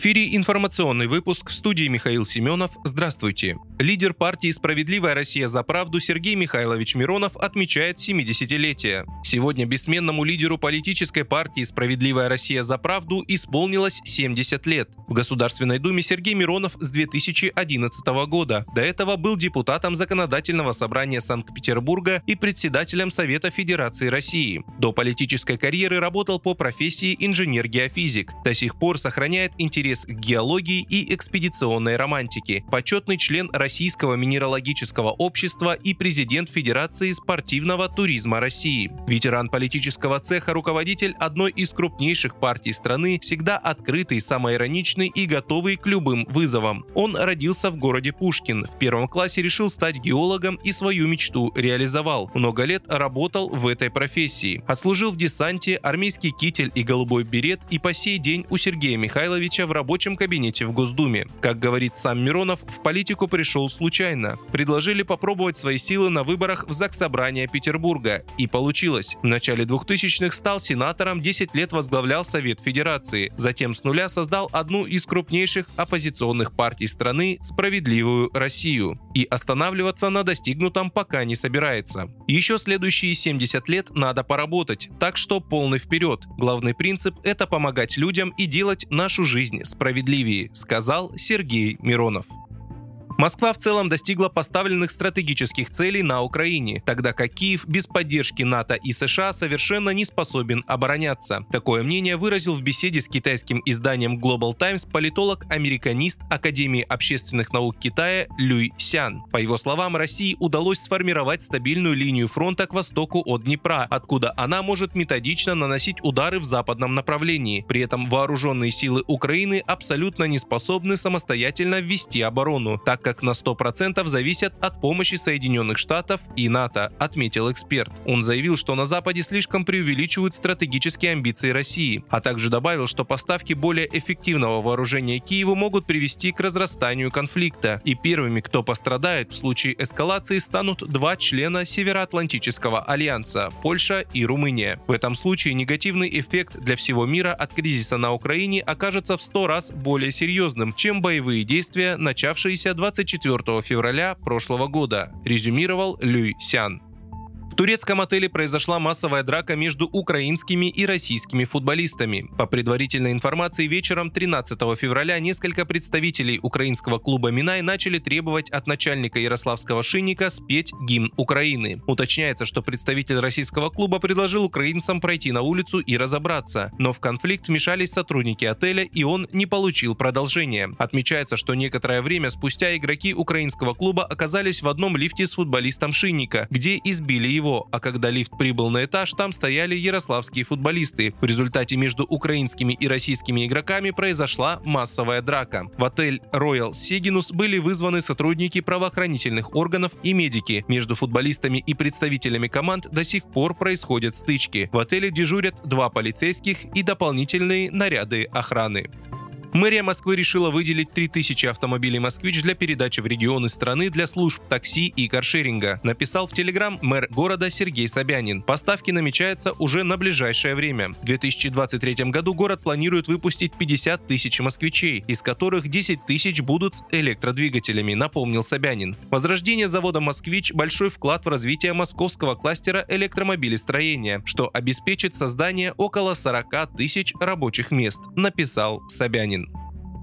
Эфире информационный выпуск в студии Михаил Семенов. Здравствуйте. Лидер партии «Справедливая Россия за правду» Сергей Михайлович Миронов отмечает 70-летие. Сегодня бессменному лидеру политической партии «Справедливая Россия за правду» исполнилось 70 лет. В Государственной Думе Сергей Миронов с 2011 года. До этого был депутатом Законодательного собрания Санкт-Петербурга и председателем Совета Федерации России. До политической карьеры работал по профессии инженер-геофизик. До сих пор сохраняет интерес интерес геологии и экспедиционной романтике, почетный член Российского минералогического общества и президент Федерации спортивного туризма России. Ветеран политического цеха, руководитель одной из крупнейших партий страны, всегда открытый, самоироничный и готовый к любым вызовам. Он родился в городе Пушкин. В первом классе решил стать геологом и свою мечту реализовал. Много лет работал в этой профессии. Отслужил в десанте, армейский китель и голубой берет и по сей день у Сергея Михайловича в рабочем кабинете в Госдуме. Как говорит сам Миронов, в политику пришел случайно. Предложили попробовать свои силы на выборах в Заксобрание Петербурга. И получилось. В начале 2000-х стал сенатором, 10 лет возглавлял Совет Федерации. Затем с нуля создал одну из крупнейших оппозиционных партий страны «Справедливую Россию». И останавливаться на достигнутом пока не собирается. Еще следующие 70 лет надо поработать, так что полный вперед. Главный принцип – это помогать людям и делать нашу жизнь справедливее, сказал Сергей Миронов. Москва в целом достигла поставленных стратегических целей на Украине, тогда как Киев без поддержки НАТО и США совершенно не способен обороняться. Такое мнение выразил в беседе с китайским изданием Global Times политолог-американист Академии общественных наук Китая Люй Сян. По его словам, России удалось сформировать стабильную линию фронта к востоку от Днепра, откуда она может методично наносить удары в западном направлении. При этом вооруженные силы Украины абсолютно не способны самостоятельно ввести оборону, так как как на 100% зависят от помощи Соединенных Штатов и НАТО, отметил эксперт. Он заявил, что на Западе слишком преувеличивают стратегические амбиции России, а также добавил, что поставки более эффективного вооружения Киеву могут привести к разрастанию конфликта. И первыми, кто пострадает в случае эскалации, станут два члена Североатлантического альянса – Польша и Румыния. В этом случае негативный эффект для всего мира от кризиса на Украине окажется в 100 раз более серьезным, чем боевые действия, начавшиеся 20 24 февраля прошлого года, резюмировал Люй Сян турецком отеле произошла массовая драка между украинскими и российскими футболистами. По предварительной информации, вечером 13 февраля несколько представителей украинского клуба «Минай» начали требовать от начальника Ярославского шинника спеть гимн Украины. Уточняется, что представитель российского клуба предложил украинцам пройти на улицу и разобраться, но в конфликт вмешались сотрудники отеля, и он не получил продолжения. Отмечается, что некоторое время спустя игроки украинского клуба оказались в одном лифте с футболистом Шинника, где избили его него, а когда лифт прибыл на этаж, там стояли ярославские футболисты. В результате между украинскими и российскими игроками произошла массовая драка. В отель Royal Сигинус были вызваны сотрудники правоохранительных органов и медики. Между футболистами и представителями команд до сих пор происходят стычки. В отеле дежурят два полицейских и дополнительные наряды охраны. Мэрия Москвы решила выделить 3000 автомобилей «Москвич» для передачи в регионы страны для служб такси и каршеринга, написал в Телеграм мэр города Сергей Собянин. Поставки намечаются уже на ближайшее время. В 2023 году город планирует выпустить 50 тысяч «Москвичей», из которых 10 тысяч будут с электродвигателями, напомнил Собянин. Возрождение завода «Москвич» – большой вклад в развитие московского кластера электромобилестроения, что обеспечит создание около 40 тысяч рабочих мест, написал Собянин.